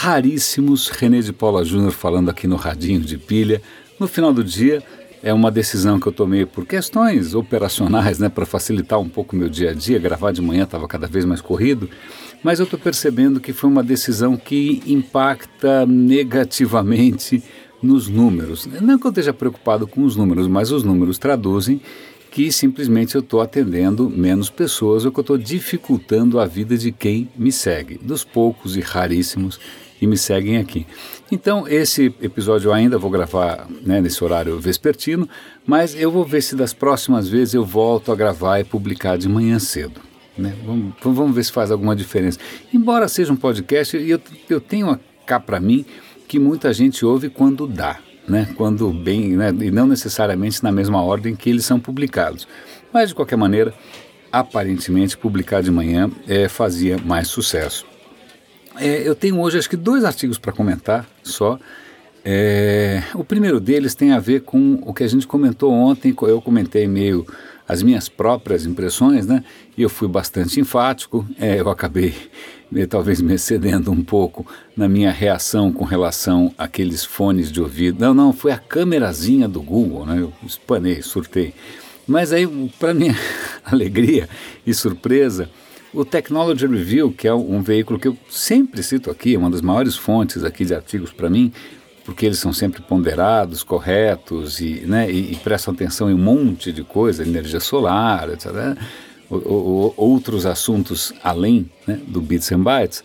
raríssimos. René de Paula Júnior falando aqui no Radinho de Pilha. No final do dia, é uma decisão que eu tomei por questões operacionais, né, para facilitar um pouco o meu dia a dia. Gravar de manhã estava cada vez mais corrido, mas eu estou percebendo que foi uma decisão que impacta negativamente nos números. Não que eu esteja preocupado com os números, mas os números traduzem que simplesmente eu estou atendendo menos pessoas ou que eu estou dificultando a vida de quem me segue, dos poucos e raríssimos que me seguem aqui. Então, esse episódio ainda vou gravar né, nesse horário vespertino, mas eu vou ver se das próximas vezes eu volto a gravar e publicar de manhã cedo. Né? Vamos, vamos ver se faz alguma diferença. Embora seja um podcast, eu, eu tenho cá para mim que muita gente ouve quando dá né, quando bem, né, e não necessariamente na mesma ordem que eles são publicados. Mas de qualquer maneira, aparentemente publicar de manhã é, fazia mais sucesso. É, eu tenho hoje acho que dois artigos para comentar só. É, o primeiro deles tem a ver com o que a gente comentou ontem, eu comentei meio as minhas próprias impressões, né? E eu fui bastante enfático, é, eu acabei talvez me excedendo um pouco na minha reação com relação àqueles fones de ouvido. Não, não, foi a câmerazinha do Google, né? Eu espanei, surtei. Mas aí, para minha alegria e surpresa, o Technology Review, que é um veículo que eu sempre cito aqui, é uma das maiores fontes aqui de artigos para mim, porque eles são sempre ponderados, corretos e, né, e, e prestam atenção em um monte de coisa, energia solar, etc outros assuntos além né, do Bits and Bytes.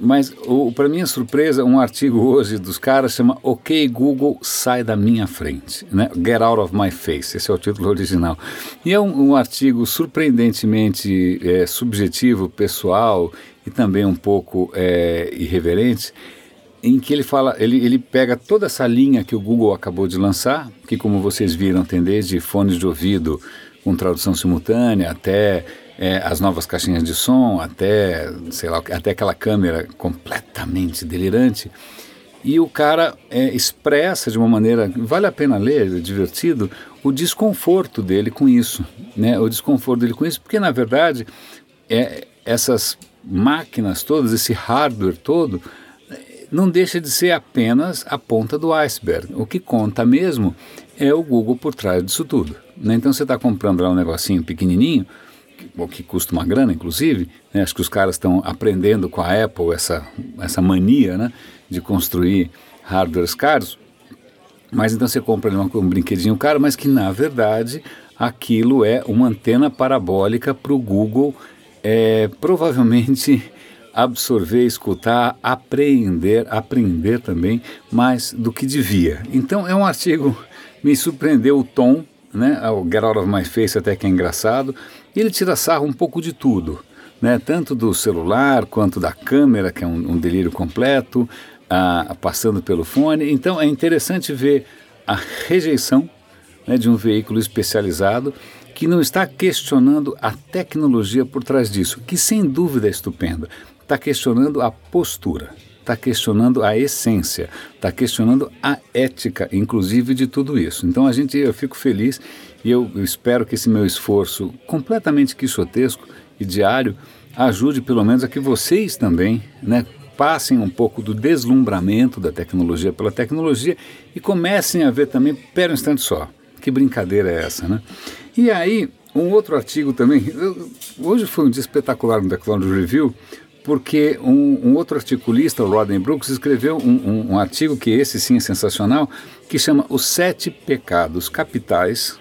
Mas, para minha surpresa, um artigo hoje dos caras chama Ok Google, sai da minha frente. Né? Get out of my face, esse é o título original. E é um, um artigo surpreendentemente é, subjetivo, pessoal e também um pouco é, irreverente, em que ele fala, ele, ele pega toda essa linha que o Google acabou de lançar, que como vocês viram tem desde fones de ouvido, com tradução simultânea, até é, as novas caixinhas de som, até, sei lá, até aquela câmera completamente delirante. E o cara é, expressa de uma maneira, vale a pena ler, é divertido, o desconforto dele com isso, né? O desconforto dele com isso, porque na verdade é, essas máquinas todas, esse hardware todo, não deixa de ser apenas a ponta do iceberg. O que conta mesmo é o Google por trás disso tudo. Né? Então você está comprando lá um negocinho pequenininho, que, que custa uma grana, inclusive. Né? Acho que os caras estão aprendendo com a Apple essa, essa mania né? de construir hardwares caros. Mas então você compra um brinquedinho caro, mas que na verdade aquilo é uma antena parabólica para o Google é, provavelmente absorver, escutar, aprender, aprender também mais do que devia. Então é um artigo, me surpreendeu o tom, né? O Get Out of My Face até que é engraçado, e ele tira sarro um pouco de tudo, né? Tanto do celular quanto da câmera, que é um, um delírio completo, ah, passando pelo fone. Então é interessante ver a rejeição né, de um veículo especializado que não está questionando a tecnologia por trás disso, que sem dúvida é estupenda está questionando a postura, está questionando a essência, está questionando a ética, inclusive de tudo isso. Então a gente, eu fico feliz e eu, espero que esse meu esforço completamente quixotesco e diário ajude pelo menos a que vocês também, né, passem um pouco do deslumbramento da tecnologia pela tecnologia e comecem a ver também, pera um instante só, que brincadeira é essa, né? E aí, um outro artigo também, eu, hoje foi um dia espetacular no Technology Review, porque um, um, outro articulista, o Rodney Brooks, escreveu um, um, um, artigo que esse sim é sensacional, que chama Os Sete Pecados Capitais,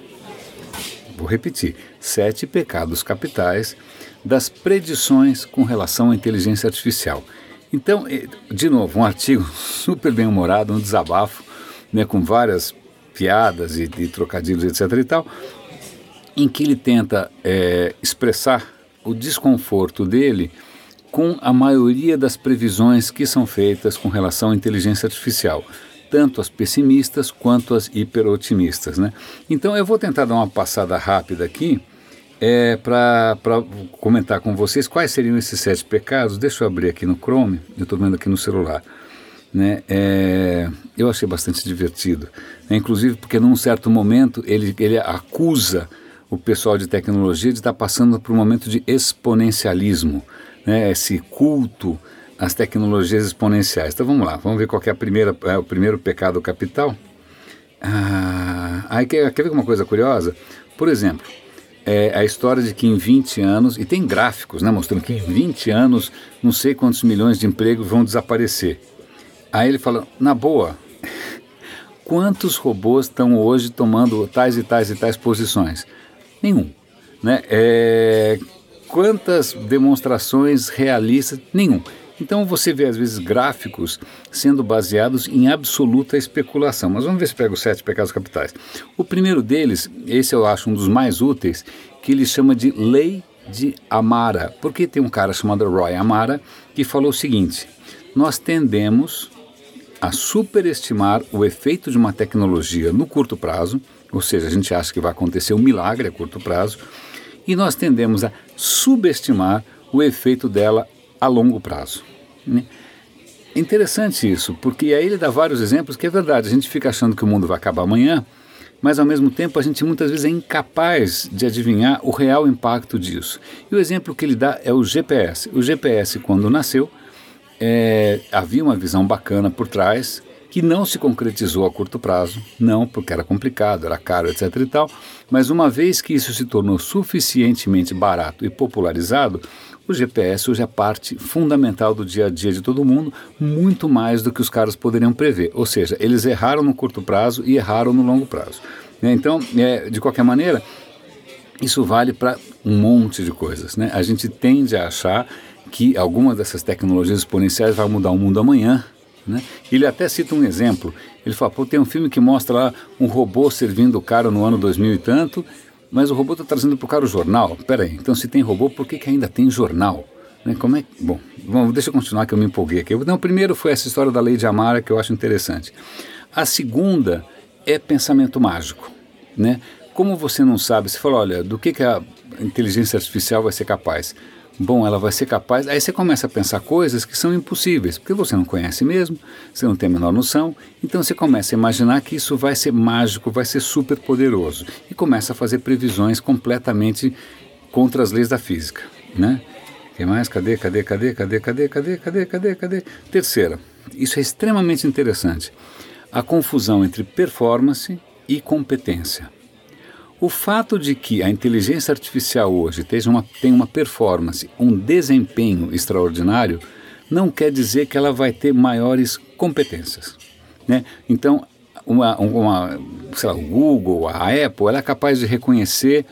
vou repetir, Sete Pecados Capitais das Predições com relação à inteligência artificial. Então, de novo, um artigo super bem humorado, um desabafo, né, com várias piadas e, e trocadilhos, etc. e tal, em que ele tenta é, expressar o desconforto dele com a maioria das previsões que são feitas com relação à inteligência artificial, tanto as pessimistas quanto as hiperotimistas. Né? Então eu vou tentar dar uma passada rápida aqui é, para comentar com vocês quais seriam esses sete pecados. Deixa eu abrir aqui no Chrome, eu estou vendo aqui no celular. Né? É, eu achei bastante divertido, né? inclusive porque num certo momento ele, ele acusa o pessoal de tecnologia de estar passando por um momento de exponencialismo né, esse culto as tecnologias exponenciais. Então vamos lá, vamos ver qual é, a primeira, é o primeiro pecado capital. Ah, aí quer, quer ver uma coisa curiosa? Por exemplo, é a história de que em 20 anos, e tem gráficos né, mostrando que em 20 anos não sei quantos milhões de empregos vão desaparecer. Aí ele fala, na boa, quantos robôs estão hoje tomando tais e tais e tais posições? Nenhum. Né? É, quantas demonstrações realistas? Nenhum. Então você vê às vezes gráficos sendo baseados em absoluta especulação. Mas vamos ver se pega os sete pecados capitais. O primeiro deles, esse eu acho um dos mais úteis, que ele chama de lei de Amara. Porque tem um cara chamado Roy Amara que falou o seguinte: nós tendemos a superestimar o efeito de uma tecnologia no curto prazo, ou seja, a gente acha que vai acontecer um milagre a curto prazo, e nós tendemos a subestimar o efeito dela a longo prazo. Né? Interessante isso, porque aí ele dá vários exemplos que é verdade, a gente fica achando que o mundo vai acabar amanhã, mas ao mesmo tempo a gente muitas vezes é incapaz de adivinhar o real impacto disso. E o exemplo que ele dá é o GPS. O GPS, quando nasceu, é, havia uma visão bacana por trás, que não se concretizou a curto prazo, não porque era complicado, era caro, etc. e tal, mas uma vez que isso se tornou suficientemente barato e popularizado, o GPS hoje é parte fundamental do dia a dia de todo mundo, muito mais do que os caras poderiam prever. Ou seja, eles erraram no curto prazo e erraram no longo prazo. Né? Então, é, de qualquer maneira, isso vale para um monte de coisas. Né? A gente tende a achar que alguma dessas tecnologias exponenciais vai mudar o mundo amanhã, né? Ele até cita um exemplo. Ele fala: Pô, tem um filme que mostra lá um robô servindo o cara no ano 2000 e tanto, mas o robô está trazendo para o cara o jornal. Peraí, então se tem robô, por que, que ainda tem jornal? Né? Como é Bom, bom, deixa eu continuar que eu me empolguei aqui. Não, primeiro foi essa história da lei de Amara que eu acho interessante. A segunda é pensamento mágico. Né? Como você não sabe, você fala: olha, do que, que a inteligência artificial vai ser capaz? Bom, ela vai ser capaz. Aí você começa a pensar coisas que são impossíveis, porque você não conhece mesmo, você não tem a menor noção, então você começa a imaginar que isso vai ser mágico, vai ser super poderoso e começa a fazer previsões completamente contra as leis da física, né? Quem mais? Cadê, cadê, cadê, cadê, cadê, cadê, cadê, cadê, cadê? Terceira, isso é extremamente interessante. A confusão entre performance e competência. O fato de que a inteligência artificial hoje uma, tem uma performance, um desempenho extraordinário, não quer dizer que ela vai ter maiores competências. Né? Então, uma, uma, sei lá, o Google, a Apple, ela é capaz de reconhecer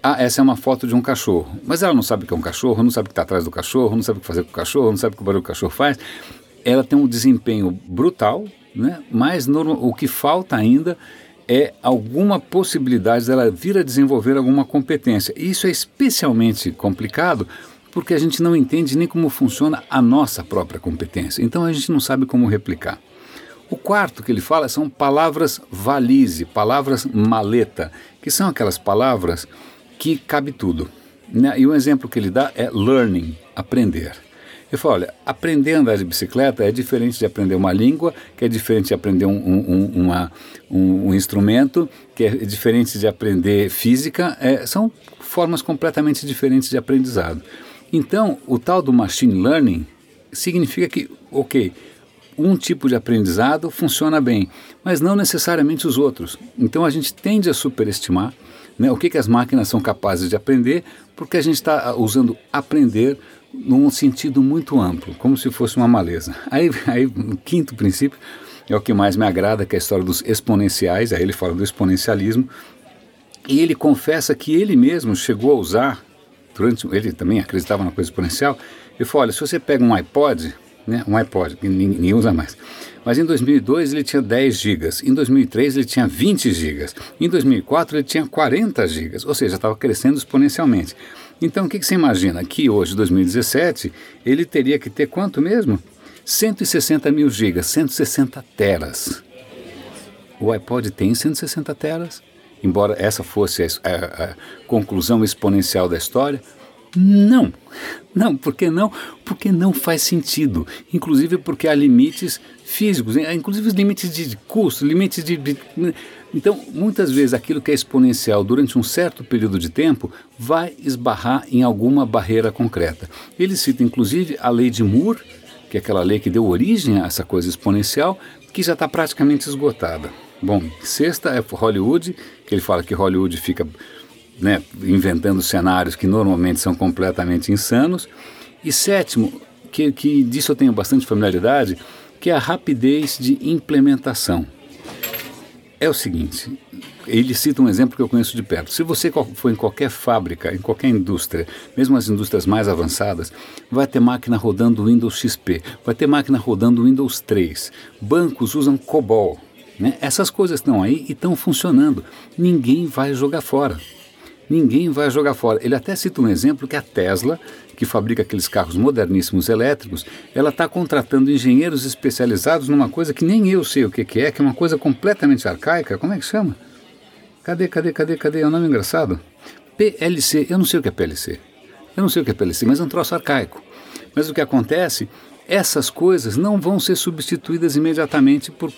ah, essa é uma foto de um cachorro. Mas ela não sabe o que é um cachorro, não sabe o que está atrás do cachorro, não sabe o que fazer com o cachorro, não sabe o que o barulho do cachorro faz. Ela tem um desempenho brutal, né? mas no, o que falta ainda é alguma possibilidade dela vir a desenvolver alguma competência. E isso é especialmente complicado porque a gente não entende nem como funciona a nossa própria competência. Então a gente não sabe como replicar. O quarto que ele fala são palavras valise, palavras maleta, que são aquelas palavras que cabe tudo. Né? E um exemplo que ele dá é learning, aprender. Ele fala, olha, aprender a andar de bicicleta é diferente de aprender uma língua, que é diferente de aprender um, um, uma, um, um instrumento, que é diferente de aprender física, é, são formas completamente diferentes de aprendizado. Então, o tal do machine learning significa que, ok, um tipo de aprendizado funciona bem, mas não necessariamente os outros. Então a gente tende a superestimar né, o que, que as máquinas são capazes de aprender, porque a gente está usando aprender num sentido muito amplo, como se fosse uma maleza. Aí, aí o quinto princípio é o que mais me agrada, que é a história dos exponenciais, aí ele fala do exponencialismo, e ele confessa que ele mesmo chegou a usar, durante, ele também acreditava na coisa exponencial, ele falou, olha, se você pega um iPod, né, um iPod, que ninguém usa mais, mas em 2002 ele tinha 10 gigas, em 2003 ele tinha 20 gigas, em 2004 ele tinha 40 gigas, ou seja, estava crescendo exponencialmente. Então, o que, que, você imagina? Que hoje, 2017, ele teria que ter quanto mesmo? 160 mil gigas, 160 teras. O iPod tem 160 teras, embora essa fosse a, a, a conclusão exponencial da história. Não, não, por que não? Porque não faz sentido. Inclusive porque há limites físicos, inclusive os limites de custo, limites de, de então, muitas vezes aquilo que é exponencial durante um certo período de tempo vai esbarrar em alguma barreira concreta. Ele cita inclusive a lei de Moore, que é aquela lei que deu origem a essa coisa exponencial, que já está praticamente esgotada. Bom, sexta é Hollywood, que ele fala que Hollywood fica né, inventando cenários que normalmente são completamente insanos. E sétimo, que, que disso eu tenho bastante familiaridade, que é a rapidez de implementação. É o seguinte, ele cita um exemplo que eu conheço de perto. Se você for em qualquer fábrica, em qualquer indústria, mesmo as indústrias mais avançadas, vai ter máquina rodando Windows XP, vai ter máquina rodando Windows 3. Bancos usam COBOL. Né? Essas coisas estão aí e estão funcionando. Ninguém vai jogar fora. Ninguém vai jogar fora. Ele até cita um exemplo que a Tesla, que fabrica aqueles carros moderníssimos elétricos, ela está contratando engenheiros especializados numa coisa que nem eu sei o que, que é, que é uma coisa completamente arcaica. Como é que chama? Cadê, cadê, cadê, cadê? É um nome engraçado? PLC. Eu não sei o que é PLC. Eu não sei o que é PLC, mas é um troço arcaico. Mas o que acontece, essas coisas não vão ser substituídas imediatamente por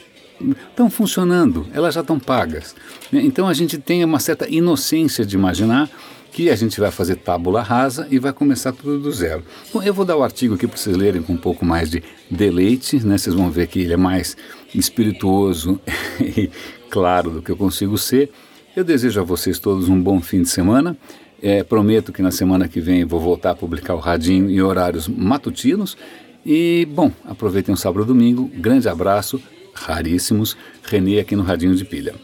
estão funcionando, elas já estão pagas. Então a gente tem uma certa inocência de imaginar que a gente vai fazer tábula rasa e vai começar tudo do zero. Bom, eu vou dar o artigo aqui para vocês lerem com um pouco mais de deleite, né? Vocês vão ver que ele é mais espirituoso e claro do que eu consigo ser. Eu desejo a vocês todos um bom fim de semana. É, prometo que na semana que vem vou voltar a publicar o Radinho em horários matutinos. E, bom, aproveitem o sábado e domingo. Grande abraço, raríssimos. Renê aqui no Radinho de Pilha.